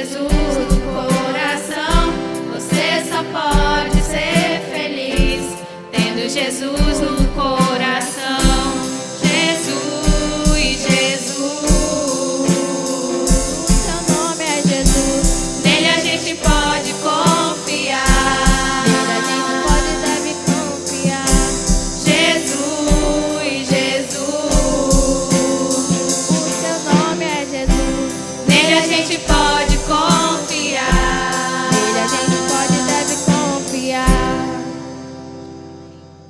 Jesus no coração, você só pode ser feliz. Tendo Jesus no coração, Jesus, Jesus. Seu nome é Jesus. Nele a gente pode confiar. Nele a gente pode e deve confiar. Jesus, Jesus. O seu nome é Jesus. Nele a gente pode.